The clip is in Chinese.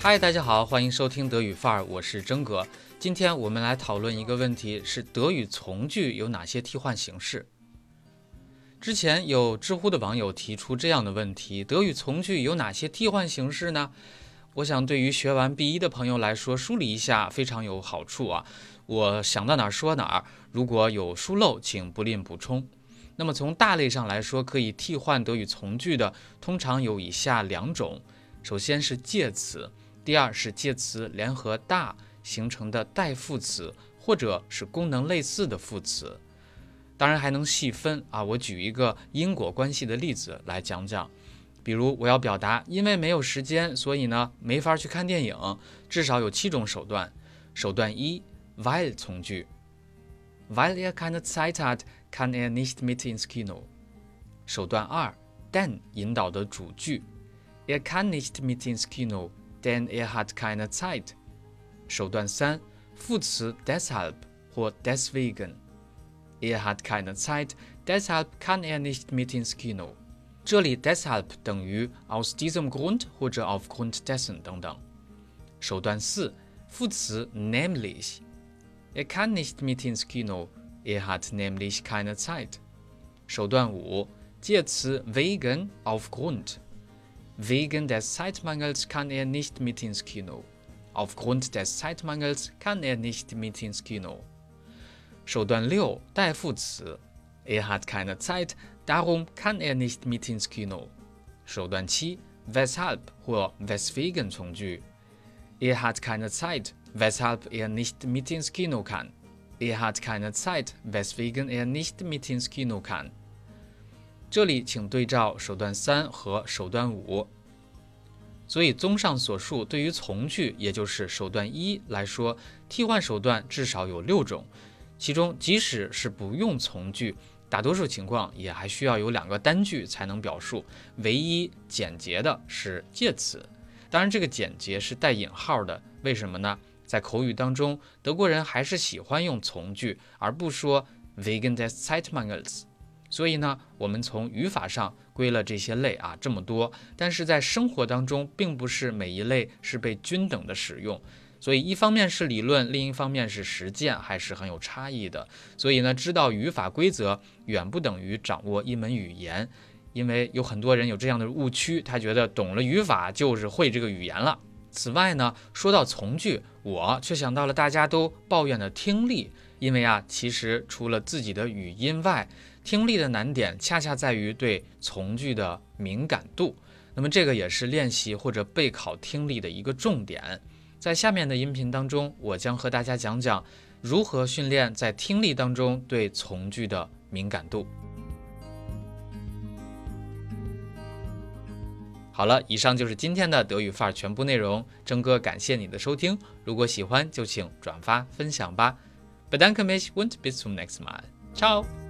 嗨，大家好，欢迎收听德语范儿，我是真哥。今天我们来讨论一个问题：是德语从句有哪些替换形式？之前有知乎的网友提出这样的问题：德语从句有哪些替换形式呢？我想对于学完 B 一的朋友来说，梳理一下非常有好处啊。我想到哪儿说哪儿，如果有疏漏，请不吝补充。那么从大类上来说，可以替换德语从句的，通常有以下两种：首先是介词，第二是介词联合大形成的代副词，或者是功能类似的副词。当然还能细分啊，我举一个因果关系的例子来讲讲。比如我要表达，因为没有时间，所以呢没法去看电影，至少有七种手段。手段一，weil 从句，weil er keine Zeit hat, kann er nicht mit ins Kino。手段二，denn 引导的主句，er kann nicht mit ins Kino, denn er hat keine Zeit。手段三，副词 deshalb 或 deswegen。Er hat keine Zeit, deshalb kann er nicht mit ins Kino。这里 deshalb 等于 aus diesem Grund 或者 aufgrund dessen 等等。手段四，副词 nämlich。Er kann nicht mit ins Kino, er hat nämlich keine Zeit。手段五，介词 wegen aufgrund。 Wegen des Zeitmangels kann er nicht mit ins Kino. Aufgrund des Zeitmangels kann er nicht mit ins Kino. 手段六，代副词，Er hat keine Zeit, darum kann er nicht mit ins Kino。手段七，weshalb 或 weswegen 从句，Er hat keine Zeit, weshalb er nicht mit ins Kino kann。Er hat keine Zeit, weswegen er nicht mit ins Kino kann。 这里请对照手段三和手段五。所以，综上所述，对于从句，也就是手段一来说，替换手段至少有六种。其中，即使是不用从句，大多数情况也还需要有两个单句才能表述。唯一简洁的是介词，当然这个简洁是带引号的。为什么呢？在口语当中，德国人还是喜欢用从句，而不说 wegen des Zeitmangels。所以呢，我们从语法上归了这些类啊，这么多。但是在生活当中，并不是每一类是被均等的使用。所以，一方面是理论，另一方面是实践，还是很有差异的。所以呢，知道语法规则远不等于掌握一门语言，因为有很多人有这样的误区，他觉得懂了语法就是会这个语言了。此外呢，说到从句，我却想到了大家都抱怨的听力，因为啊，其实除了自己的语音外，听力的难点恰恰在于对从句的敏感度。那么这个也是练习或者备考听力的一个重点。在下面的音频当中，我将和大家讲讲如何训练在听力当中对从句的敏感度。好了，以上就是今天的德语范儿全部内容。征哥感谢你的收听，如果喜欢就请转发分享吧。Bedanke mich und bis zum nächsten Mal. Ciao.